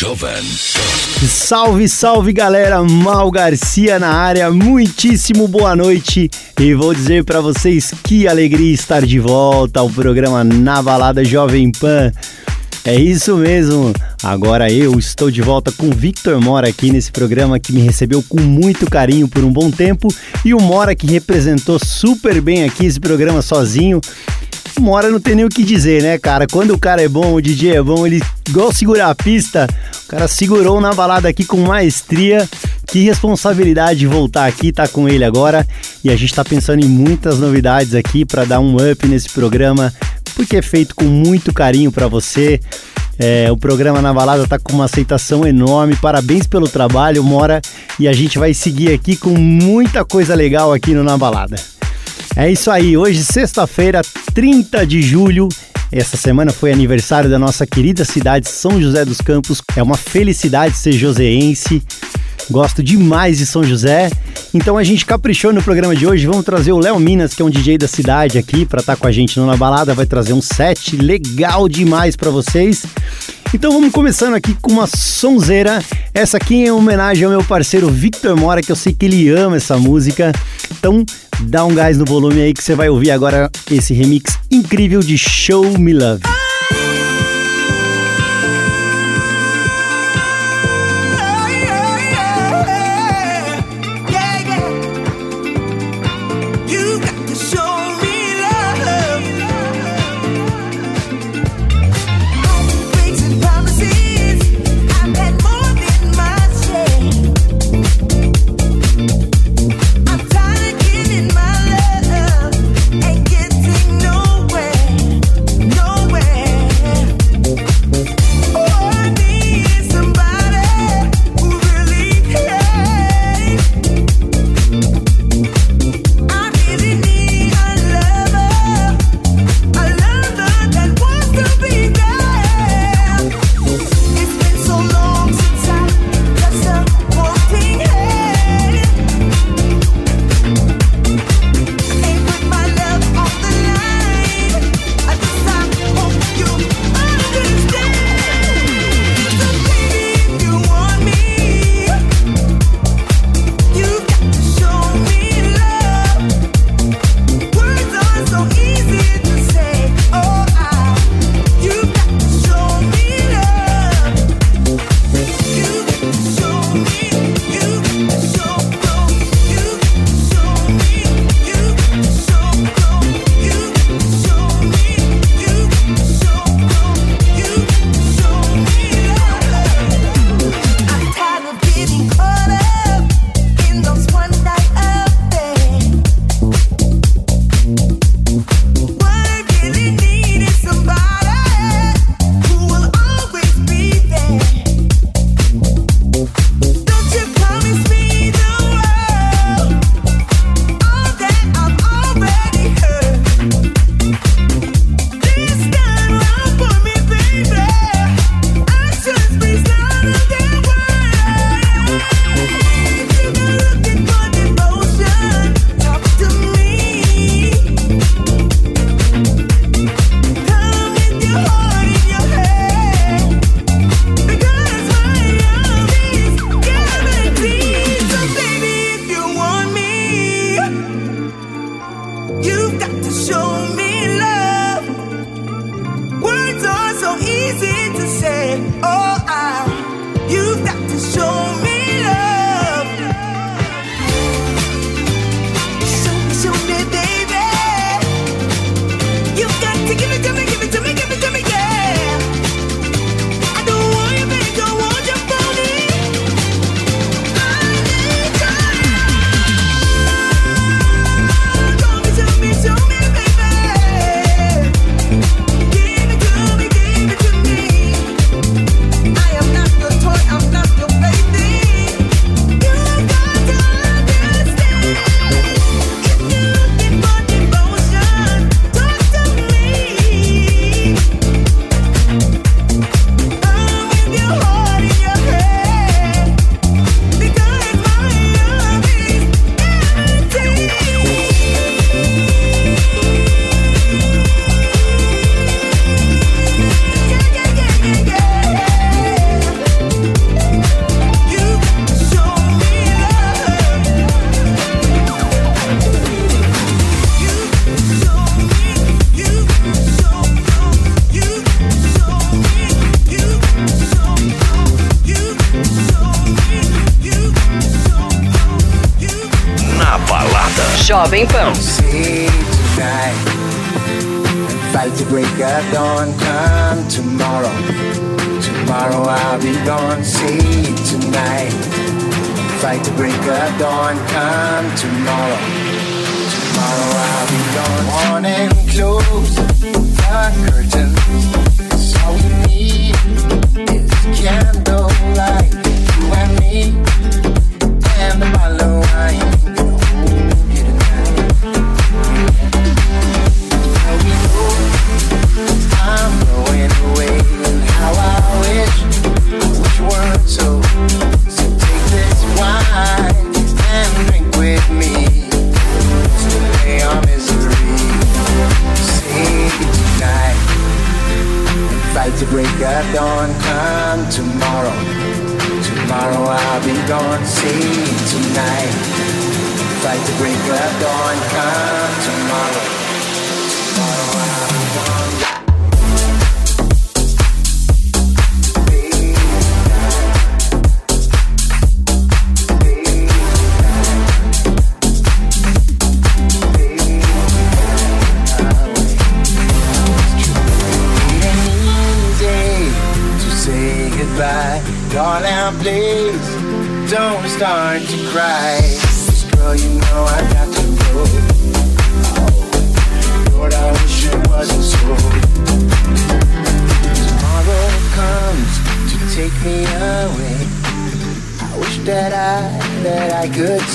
Jovem Salve, salve galera, Mal Garcia na área, muitíssimo boa noite. E vou dizer para vocês que alegria estar de volta ao programa Na Balada Jovem Pan. É isso mesmo, agora eu estou de volta com Victor Mora aqui nesse programa que me recebeu com muito carinho por um bom tempo. E o Mora que representou super bem aqui esse programa sozinho Mora não tem nem o que dizer, né, cara? Quando o cara é bom, o DJ é bom, ele igual segurar a pista, o cara segurou na balada aqui com maestria. Que responsabilidade voltar aqui, tá com ele agora. E a gente tá pensando em muitas novidades aqui para dar um up nesse programa, porque é feito com muito carinho para você. É, o programa na balada tá com uma aceitação enorme. Parabéns pelo trabalho, Mora. E a gente vai seguir aqui com muita coisa legal aqui no Na Balada. É isso aí, hoje, sexta-feira, 30 de julho. Essa semana foi aniversário da nossa querida cidade São José dos Campos. É uma felicidade ser joseense. Gosto demais de São José. Então a gente caprichou no programa de hoje. Vamos trazer o Léo Minas, que é um DJ da cidade aqui, para estar tá com a gente Na Balada. Vai trazer um set legal demais para vocês. Então vamos começando aqui com uma sonzeira. Essa aqui é em homenagem ao meu parceiro Victor Mora, que eu sei que ele ama essa música. Então dá um gás no volume aí que você vai ouvir agora esse remix incrível de Show Me Love.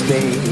I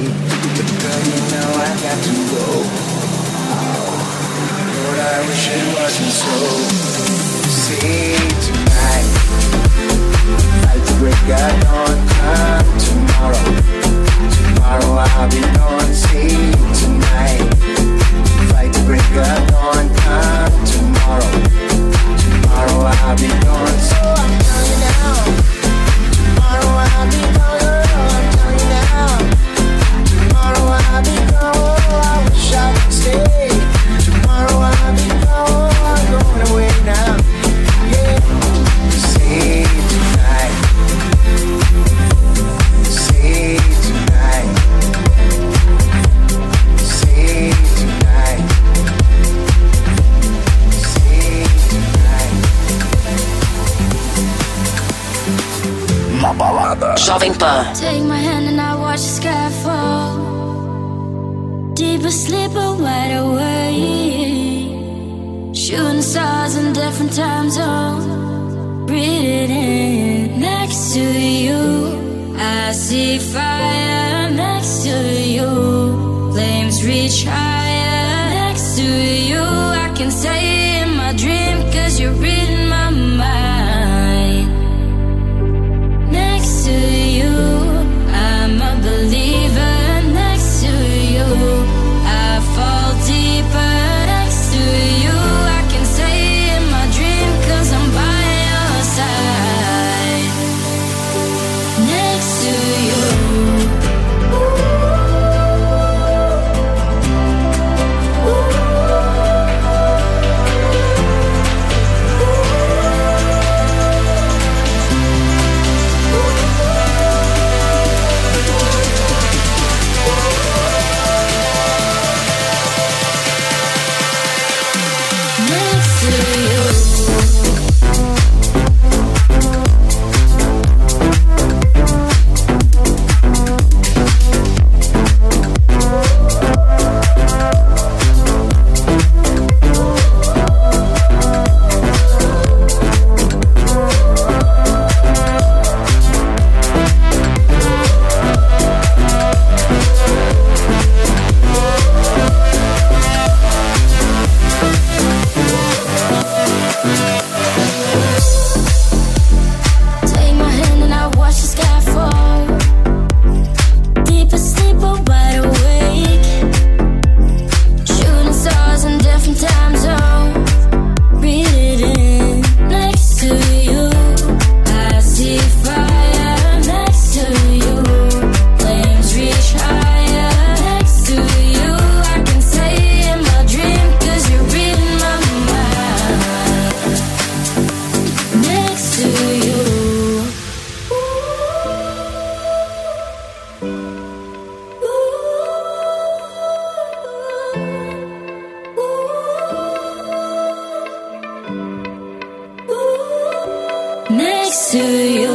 next to you.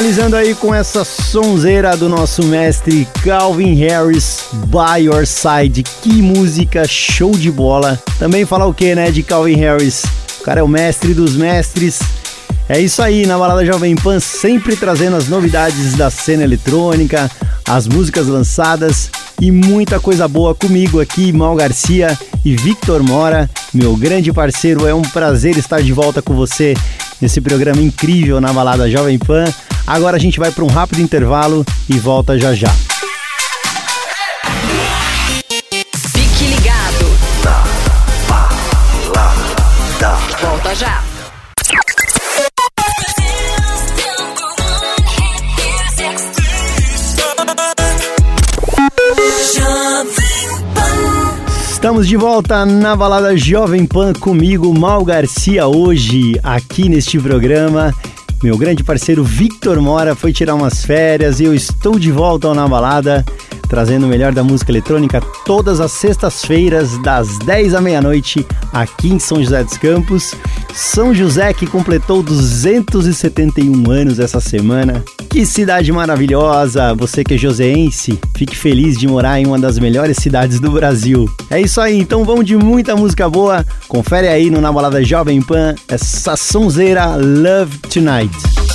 Finalizando aí com essa sonzeira do nosso mestre Calvin Harris, By Your Side. Que música show de bola. Também falar o que, né, de Calvin Harris? O cara é o mestre dos mestres. É isso aí, na Balada Jovem Pan, sempre trazendo as novidades da cena eletrônica, as músicas lançadas e muita coisa boa comigo aqui, Mal Garcia e Victor Mora, meu grande parceiro. É um prazer estar de volta com você nesse programa incrível na Balada Jovem Pan. Agora a gente vai para um rápido intervalo e volta já já. Fique ligado. Volta já. Estamos de volta na balada Jovem Pan comigo, Mal Garcia, hoje aqui neste programa. Meu grande parceiro Victor Mora foi tirar umas férias e eu estou de volta ao Na Balada trazendo o melhor da música eletrônica todas as sextas-feiras, das 10 à meia-noite, aqui em São José dos Campos. São José que completou 271 anos essa semana. Que cidade maravilhosa! Você que é joseense, fique feliz de morar em uma das melhores cidades do Brasil. É isso aí, então vamos de muita música boa. Confere aí no Na Balada Jovem Pan essa sonzeira Love Tonight.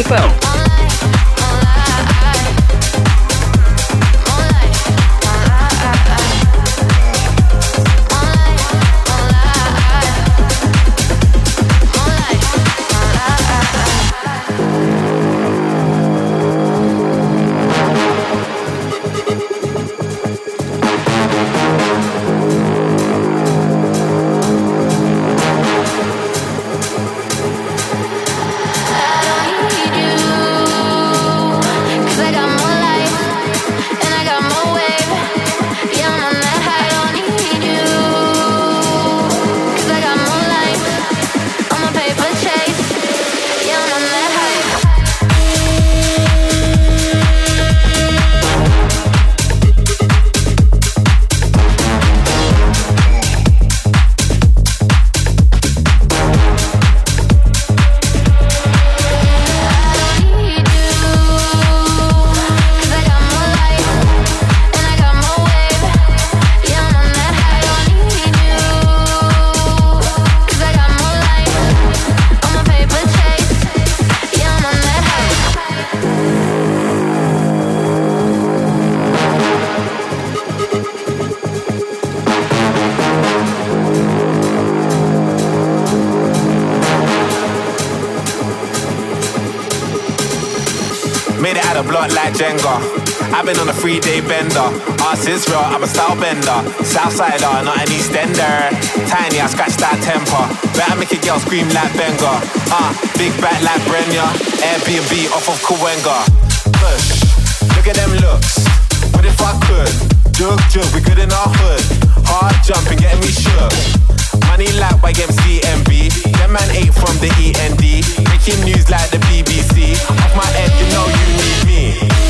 Jovem is real, I'm a style bender. Southsider, not an Eastender. Tiny, I scratch that temper. Better make a girl scream like Benga. Ah, uh, big back like Brenya. Airbnb off of Kawenga. Push, look at them looks. What if I could? Jug, jug, we good in our hood. Hard jumping, getting me shook. Money like by YMCMB. Them man ate from the END. Making news like the BBC. Off my head, you know you need me.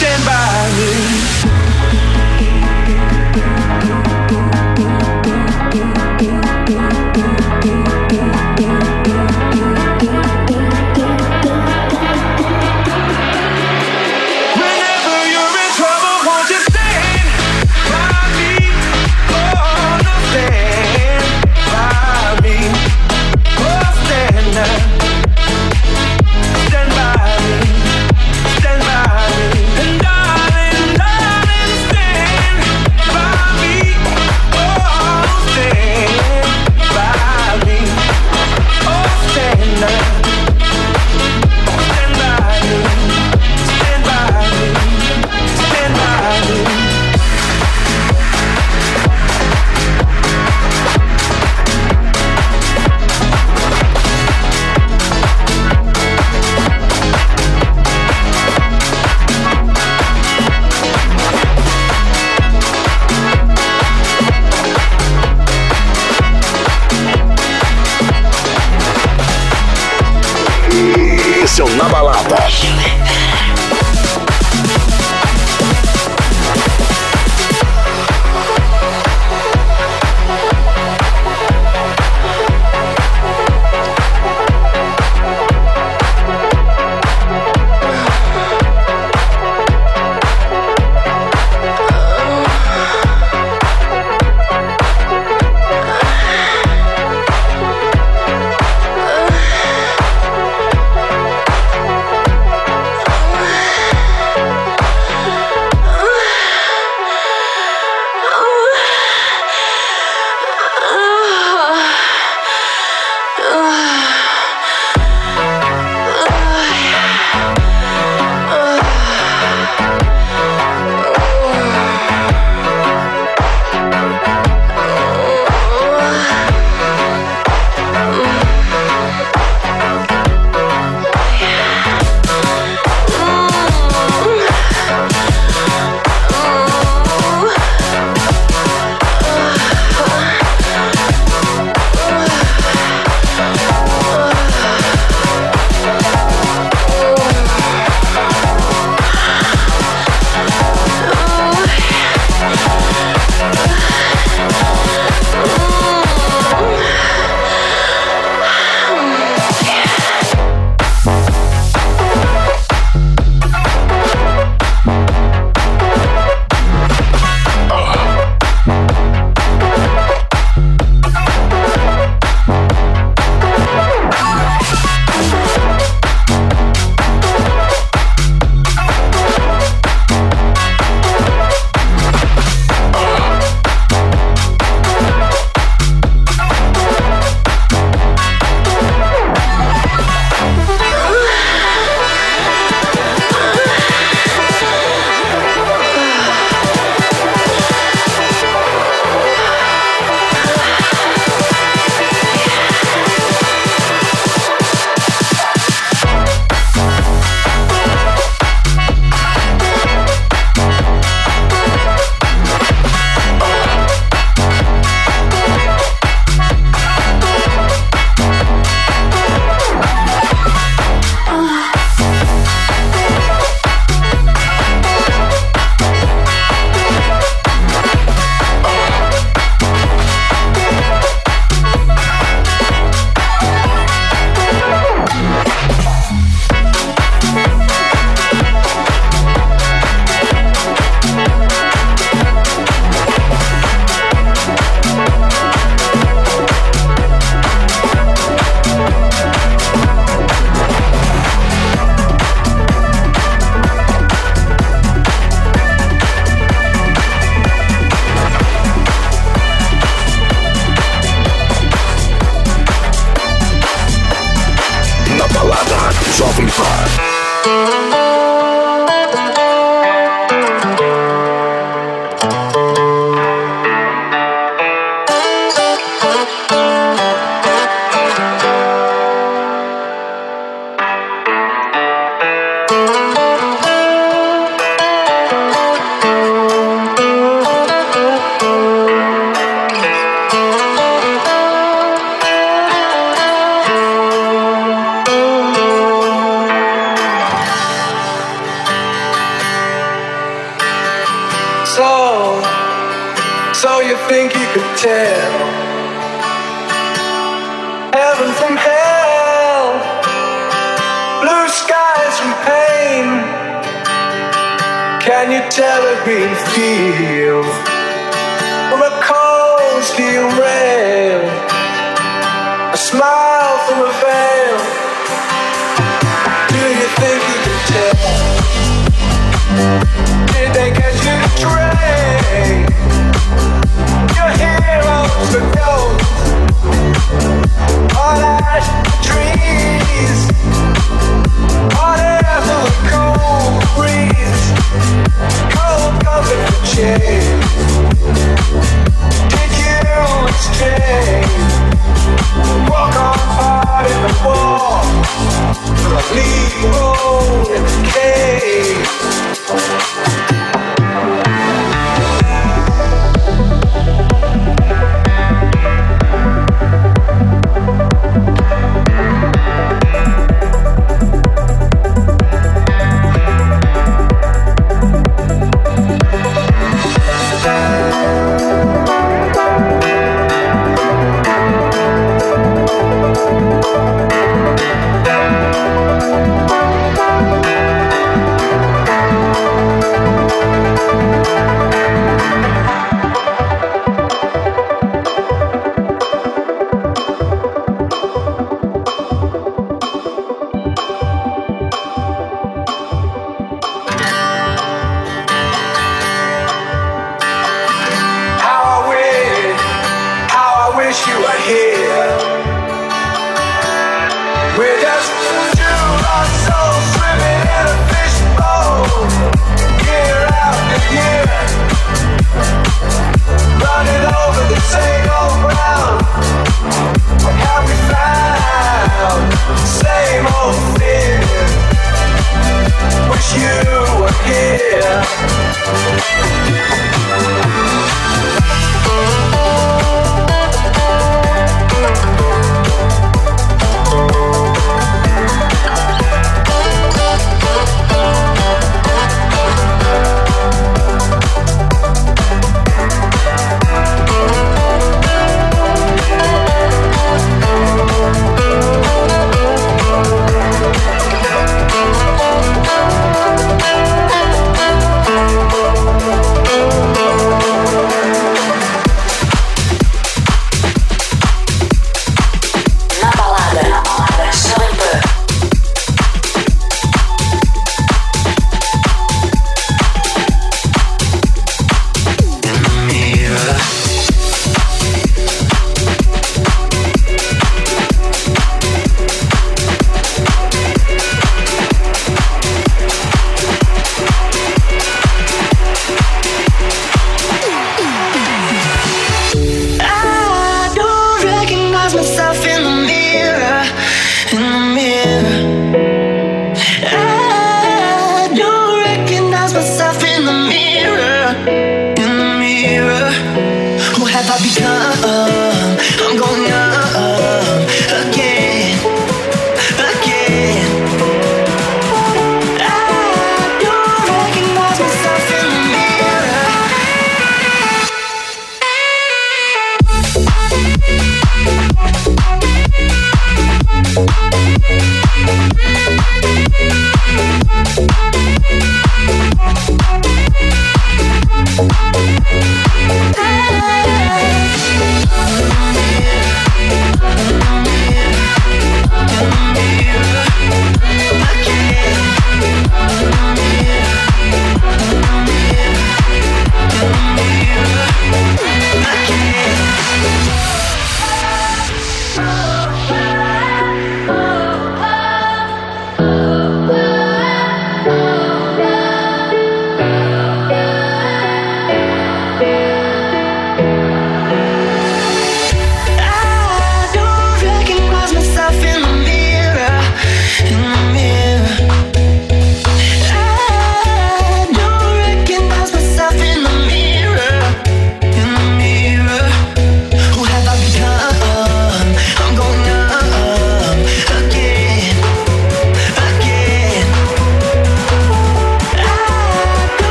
Stand by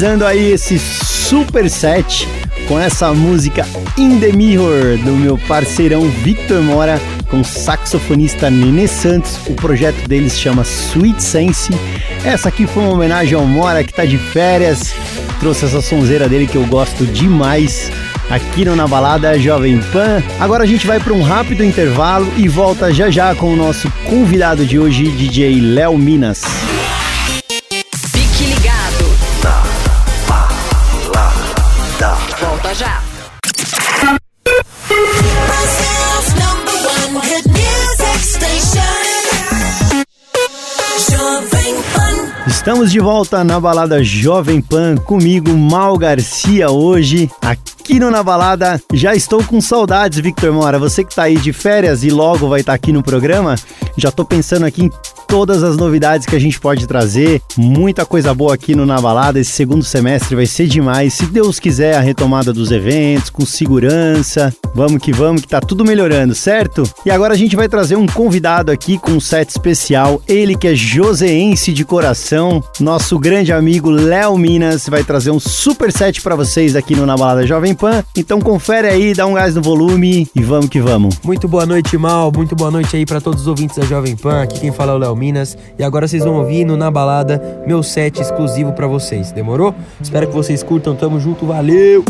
Finalizando aí esse super set com essa música In The Mirror do meu parceirão Victor Mora com o saxofonista Nenê Santos. O projeto deles chama Sweet Sense. Essa aqui foi uma homenagem ao Mora que tá de férias. Trouxe essa sonzeira dele que eu gosto demais aqui no Na Balada Jovem Pan. Agora a gente vai para um rápido intervalo e volta já já com o nosso convidado de hoje, DJ Léo Minas. Estamos de volta na balada Jovem Pan comigo, Mal Garcia, hoje aqui no Na Balada. Já estou com saudades, Victor Mora. Você que tá aí de férias e logo vai estar aqui no programa, já tô pensando aqui em todas as novidades que a gente pode trazer. Muita coisa boa aqui no Na Balada. Esse segundo semestre vai ser demais. Se Deus quiser, a retomada dos eventos, com segurança. Vamos que vamos, que tá tudo melhorando, certo? E agora a gente vai trazer um convidado aqui com um set especial. Ele que é joseense de coração, nosso grande amigo Léo Minas, vai trazer um super set para vocês aqui no Na Balada Jovem Pan. Então confere aí, dá um gás no volume e vamos que vamos. Muito boa noite, Mal. Muito boa noite aí para todos os ouvintes da Jovem Pan. Aqui quem fala é o Léo Minas. E agora vocês vão ouvir no Na Balada meu set exclusivo para vocês. Demorou? Espero que vocês curtam. Tamo junto. Valeu!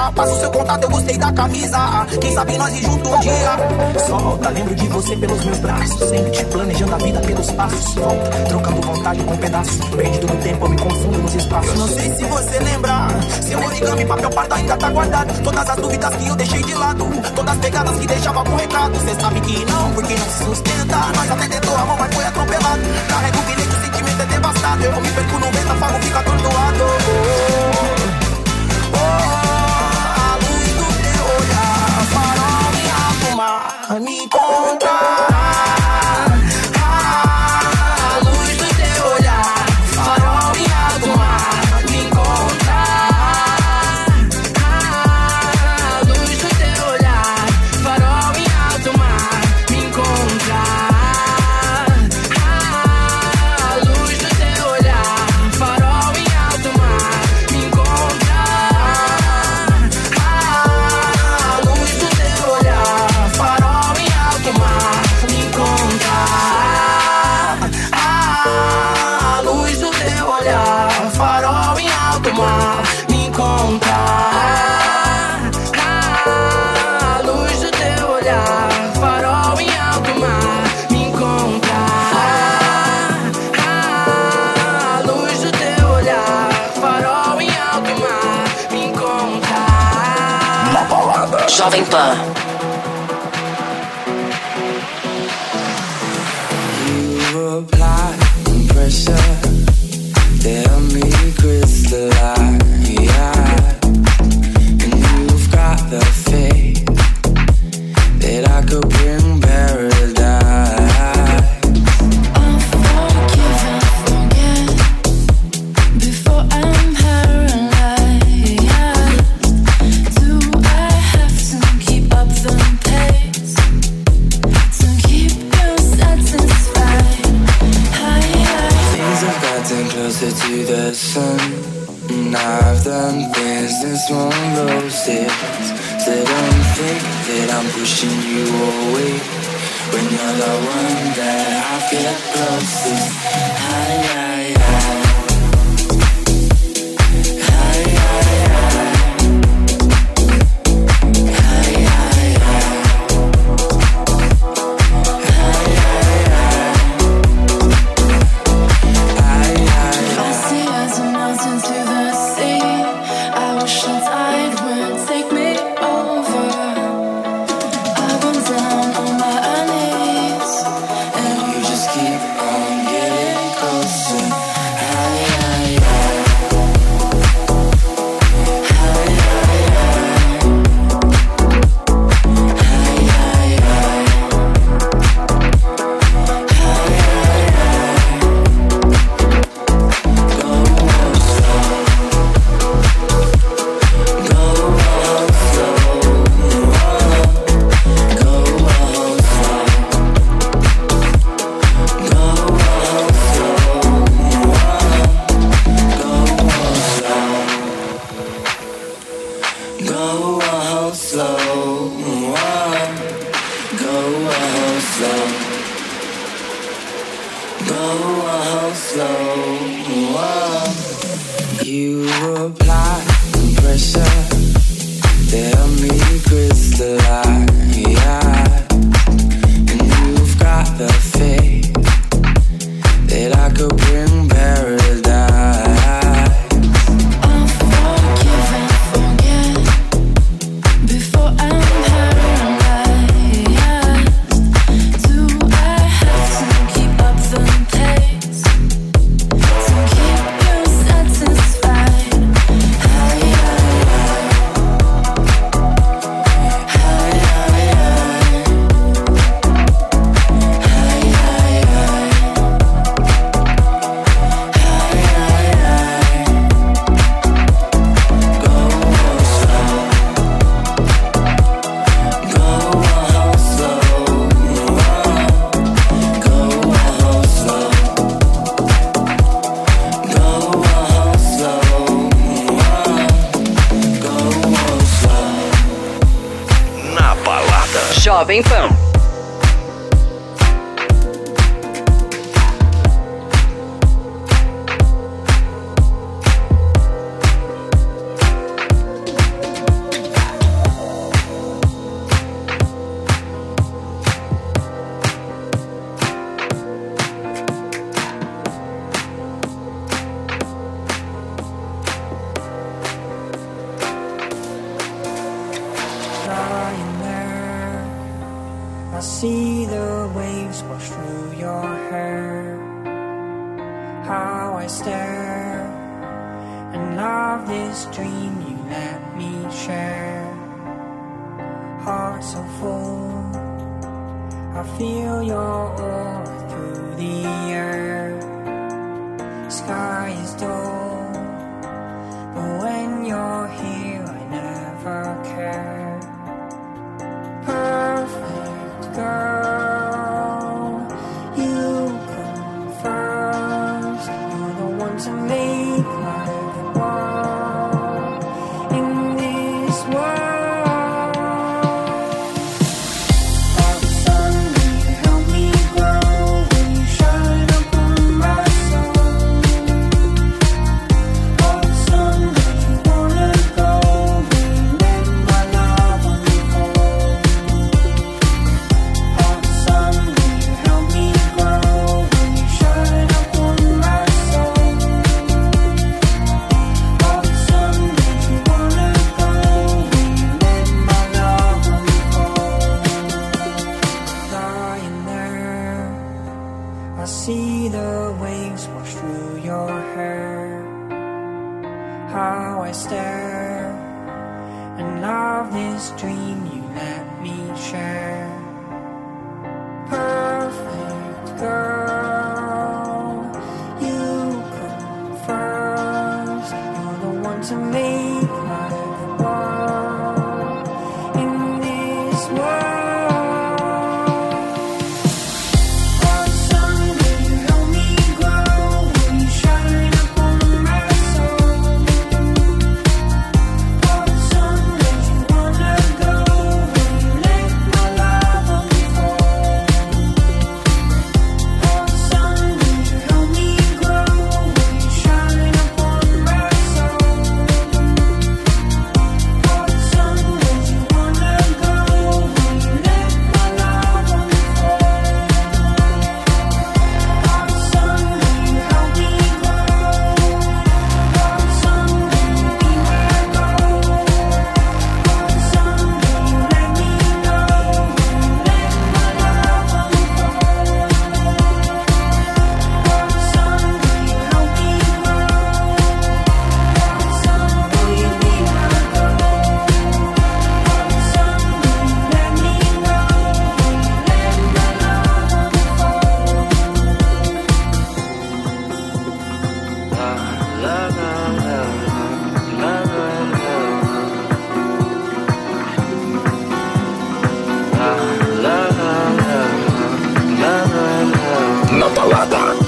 Contagia. Passa o seu contato, eu gostei da camisa. Quem sabe nós ir junto um dia. Solta, lembro de você pelos meus braços. Sempre te planejando a vida pelos passos. Volta, trocando vontade com pedaços. Perdido no tempo, eu me confundo nos espaços. Eu não sei se você lembra. Seu origami, papel pardo ainda tá guardado. Todas as dúvidas que eu deixei de lado. Todas as pegadas que deixava com recado. Cê sabe que não, porque não se sustenta. Nós até tentou a mão, mas foi atropelado. Carrega o bilhete, o sentimento é devastado. Eu me perco no vento, afago, fica atordoado. Mar, me Jovem Pan.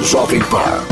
Jovem Pan.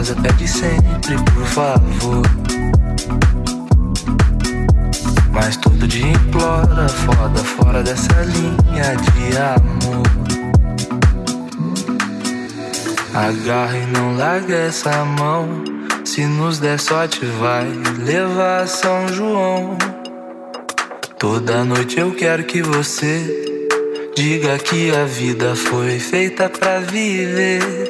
Respeitosa, pede sempre, por favor. Mas todo dia implora, foda, fora dessa linha de amor. Agarra e não larga essa mão. Se nos der sorte, vai levar São João. Toda noite eu quero que você diga que a vida foi feita pra viver.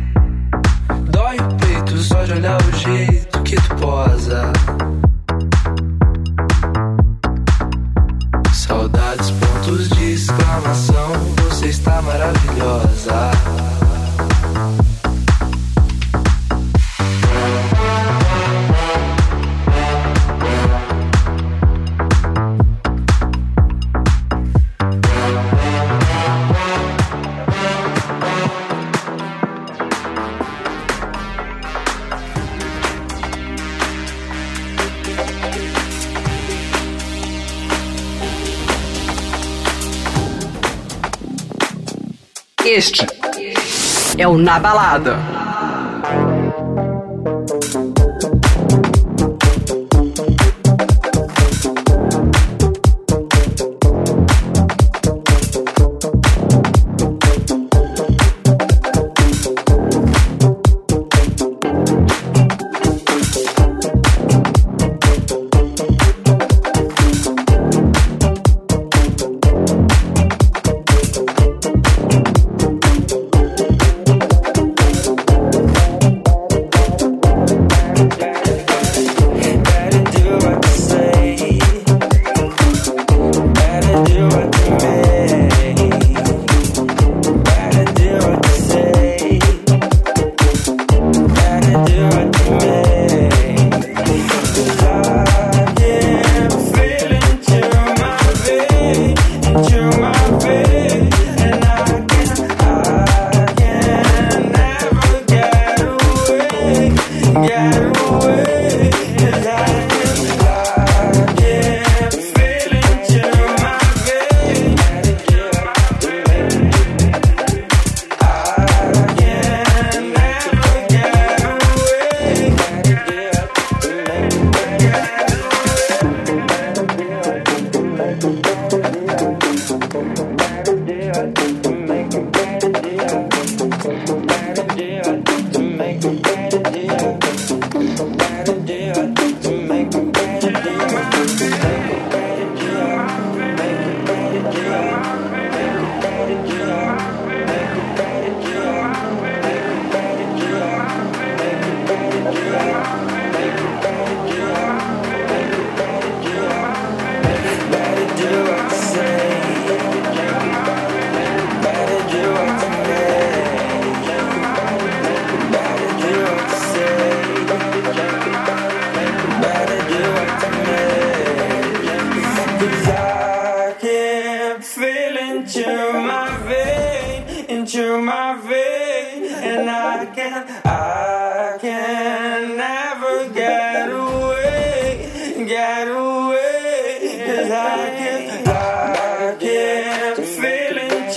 Dói o peito só de olhar o jeito que tu posa. Saudades, pontos de exclamação. Você está maravilhosa. Este é o Na Balada.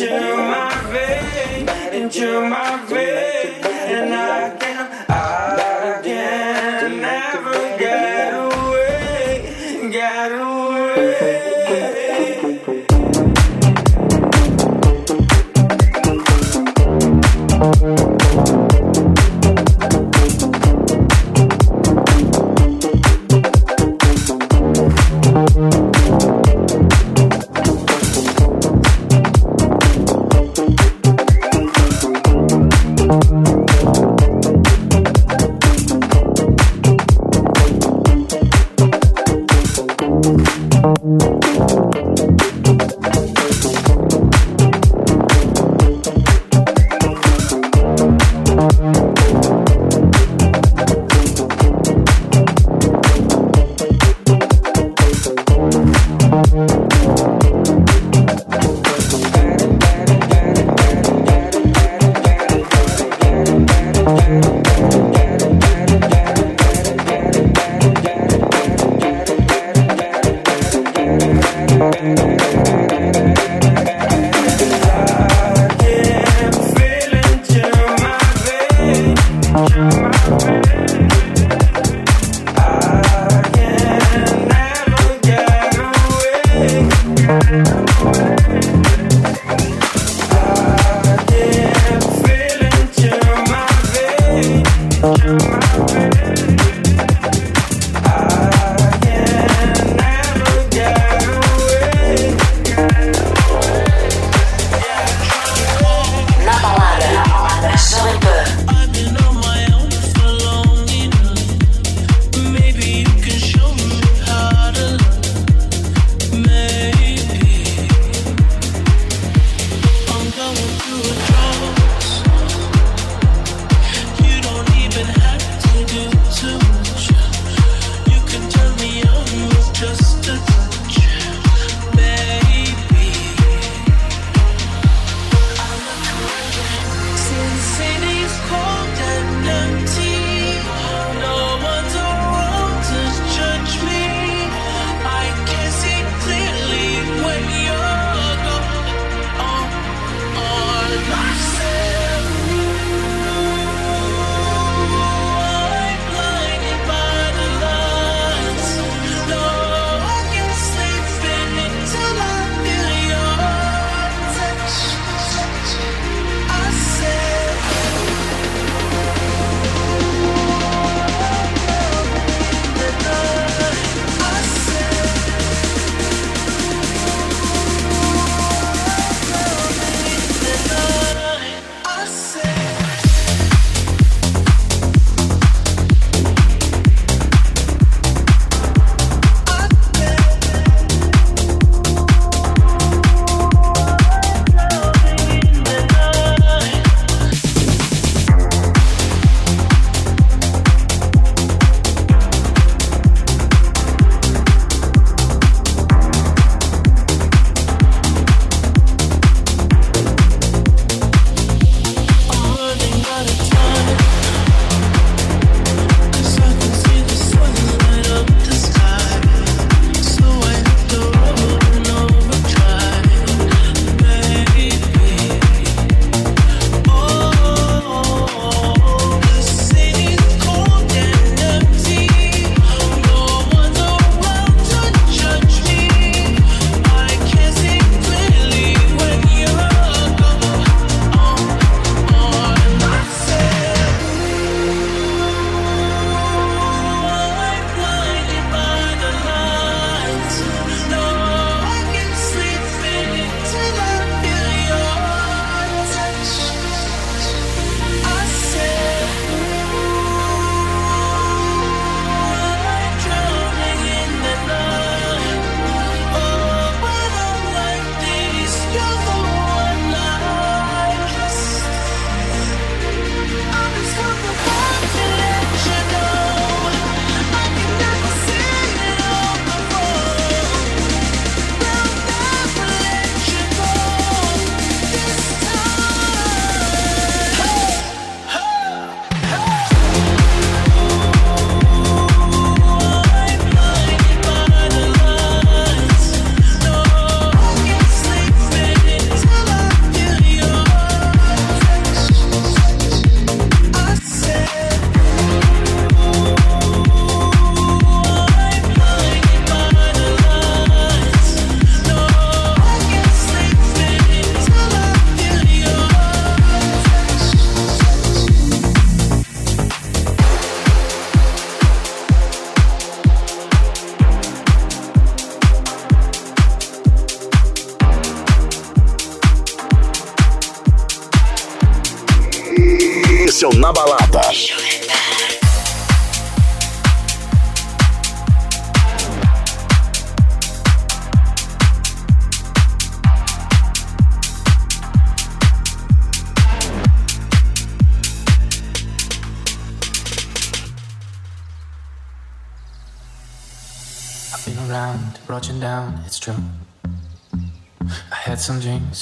into my veins, into my veins.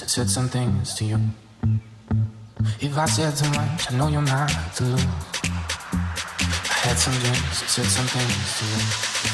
And said some things to you. If I said too much, I know you're not to lose. I had some dreams, said some things to you.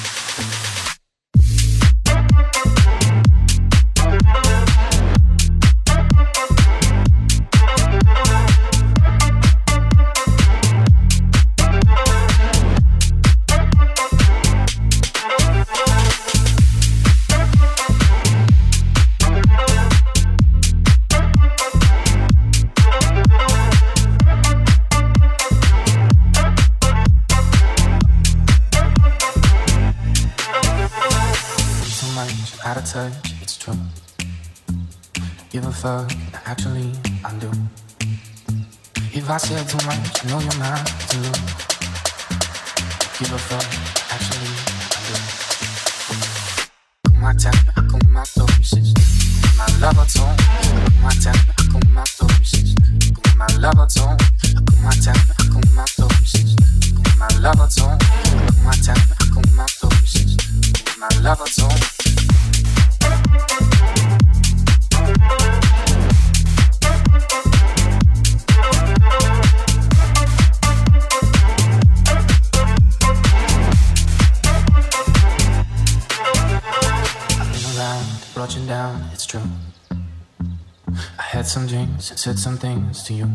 Some said some things to you.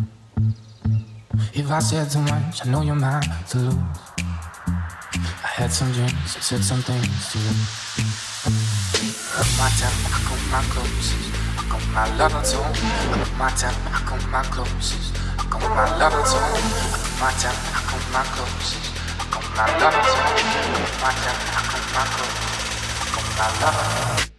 If I said too much, I know you're mine to lose. I had some and said some things to you. My time, I come my closest. I come my lover tone. My time, I come my closest. I come my lover tone. My time, I come my closest. I come my lover tone. My time, I come my closest. I come my lover tone.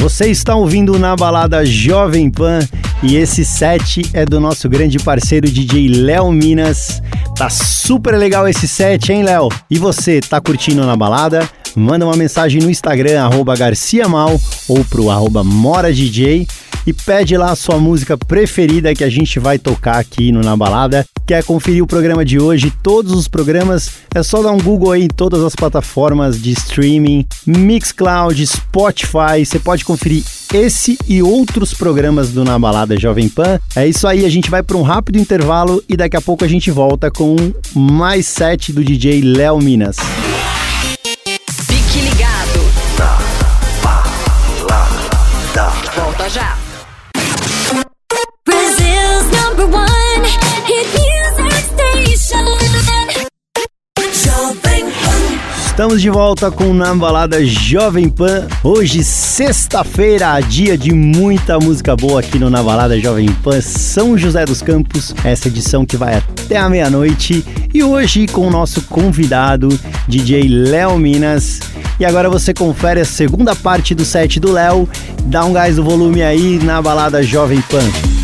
Você está ouvindo na balada Jovem Pan e esse set é do nosso grande parceiro DJ Léo Minas. Tá super legal esse set, hein, Léo? E você, tá curtindo na balada? Manda uma mensagem no Instagram, arroba garciamal ou pro arroba moradj e pede lá a sua música preferida que a gente vai tocar aqui no Na Balada. Quer conferir o programa de hoje, todos os programas, é só dar um Google aí em todas as plataformas de streaming, Mixcloud, Spotify, você pode conferir esse e outros programas do Na Balada Jovem Pan. É isso aí, a gente vai para um rápido intervalo e daqui a pouco a gente volta com mais set do DJ Léo Minas. Fique ligado. Volta já. Estamos de volta com Na Balada Jovem Pan. Hoje, sexta-feira, dia de muita música boa aqui no Na Balada Jovem Pan, São José dos Campos. Essa edição que vai até a meia-noite. E hoje com o nosso convidado, DJ Léo Minas. E agora você confere a segunda parte do set do Léo. Dá um gás no volume aí na Balada Jovem Pan.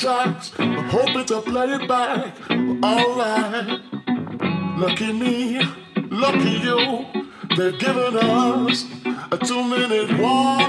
tracks. I hope it's a bloody back. Alright. Lucky me, lucky you. They've given us a two minute warning.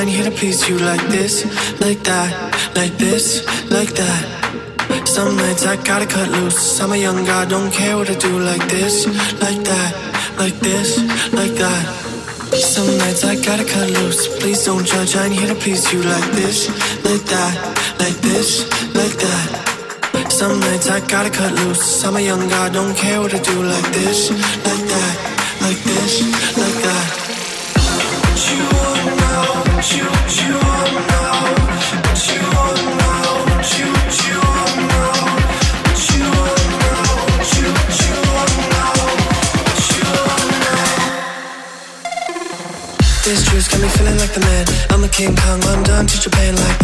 Ain't here to please you like this, like that, like this, like that. Some nights I gotta cut loose. I'm a young guy, don't care what I do like this, like that, like this, like that. Some nights I gotta cut loose. Please don't judge. I ain't here to please you like this, like that, like this, like that. Some nights I gotta cut loose. I'm a young guy, don't care what I do like this, like that, King Kong, London, to Japan, like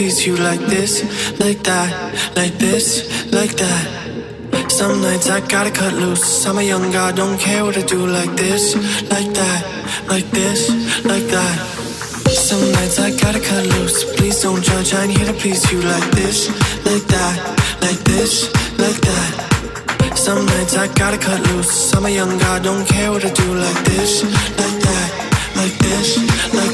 please you like this, like that, like this, like that. Some nights I gotta cut loose. I'm a young guy, don't care what I do like this, like that, like this, like that. Some nights I gotta cut loose. Please don't judge. I ain't here to please you like this, like that, like this, like that. Some nights I gotta cut loose. I'm a young guy, don't care what I do like this, like that, like this, like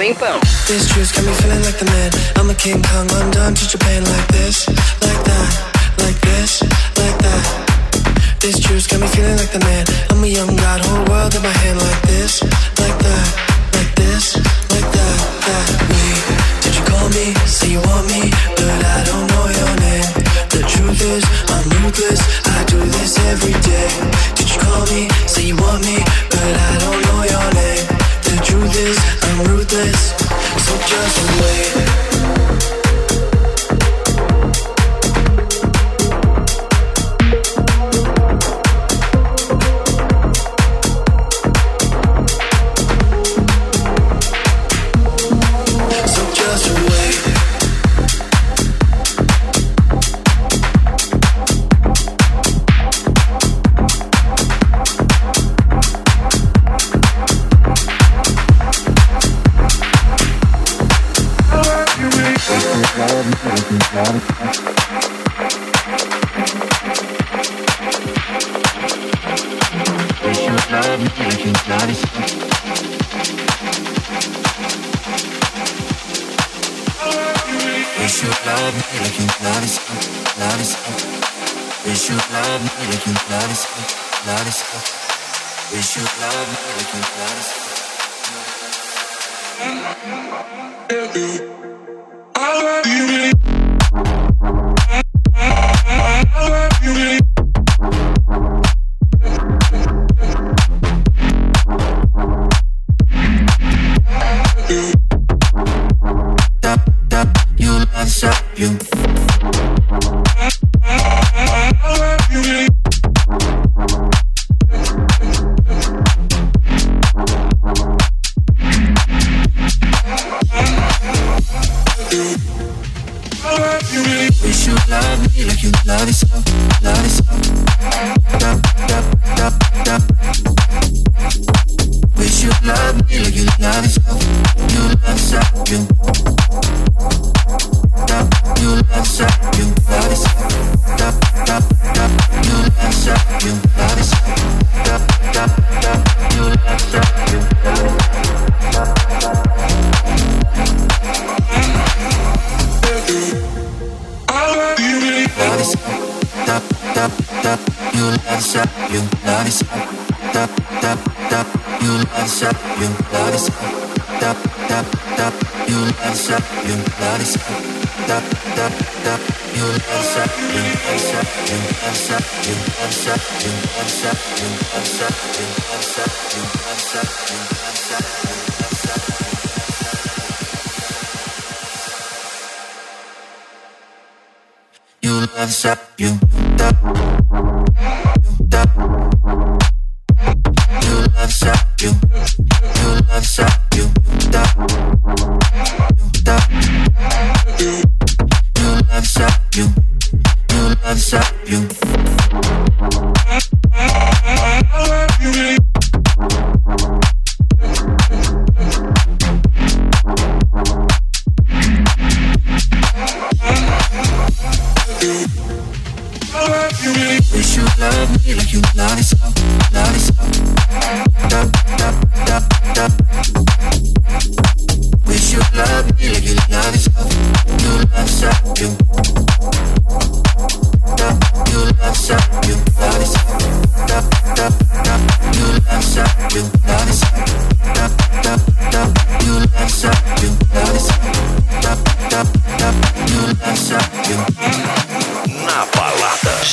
Tempão. This truth got me feeling like the man. I'm a King Kong, undone to Japan like this, like that, like this, like that. This truth got me feeling like the man. I'm a young god, whole world in my hand like this, like that, like this, like that, that. me. did you call me? Say you want me, but I don't know your name. The truth is, I'm ruthless. I do this every day. Did you call me? Say you want me, but I don't know your name. I'm ruthless, so just wait. Every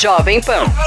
Jovem Pan.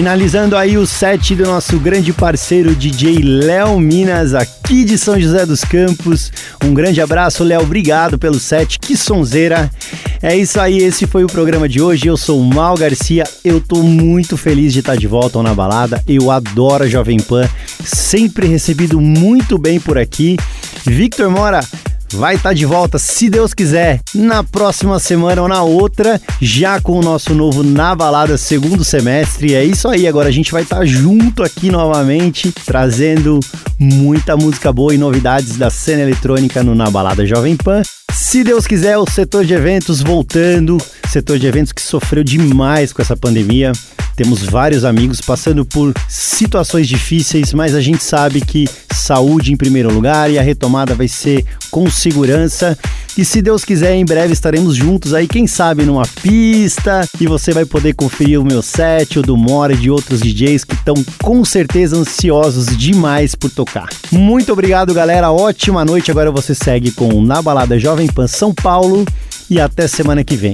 Finalizando aí o set do nosso grande parceiro DJ Léo Minas, aqui de São José dos Campos. Um grande abraço, Léo. Obrigado pelo set. Que sonzeira. É isso aí, esse foi o programa de hoje. Eu sou o Mal Garcia. Eu tô muito feliz de estar de volta na balada. Eu adoro a Jovem Pan. Sempre recebido muito bem por aqui. Victor Mora, vai estar de volta, se Deus quiser, na próxima semana ou na outra, já com o nosso novo Na Balada segundo semestre. É isso aí, agora a gente vai estar junto aqui novamente, trazendo muita música boa e novidades da cena eletrônica no Na Balada Jovem Pan. Se Deus quiser, o setor de eventos voltando, setor de eventos que sofreu demais com essa pandemia. Temos vários amigos passando por situações difíceis, mas a gente sabe que saúde em primeiro lugar e a retomada vai ser com segurança. E se Deus quiser, em breve estaremos juntos aí, quem sabe numa pista, e você vai poder conferir o meu set, o do Mora e de outros DJs que estão com certeza ansiosos demais por tocar. Muito obrigado, galera. Ótima noite. Agora você segue com Na Balada Jovem Pan São Paulo e até semana que vem.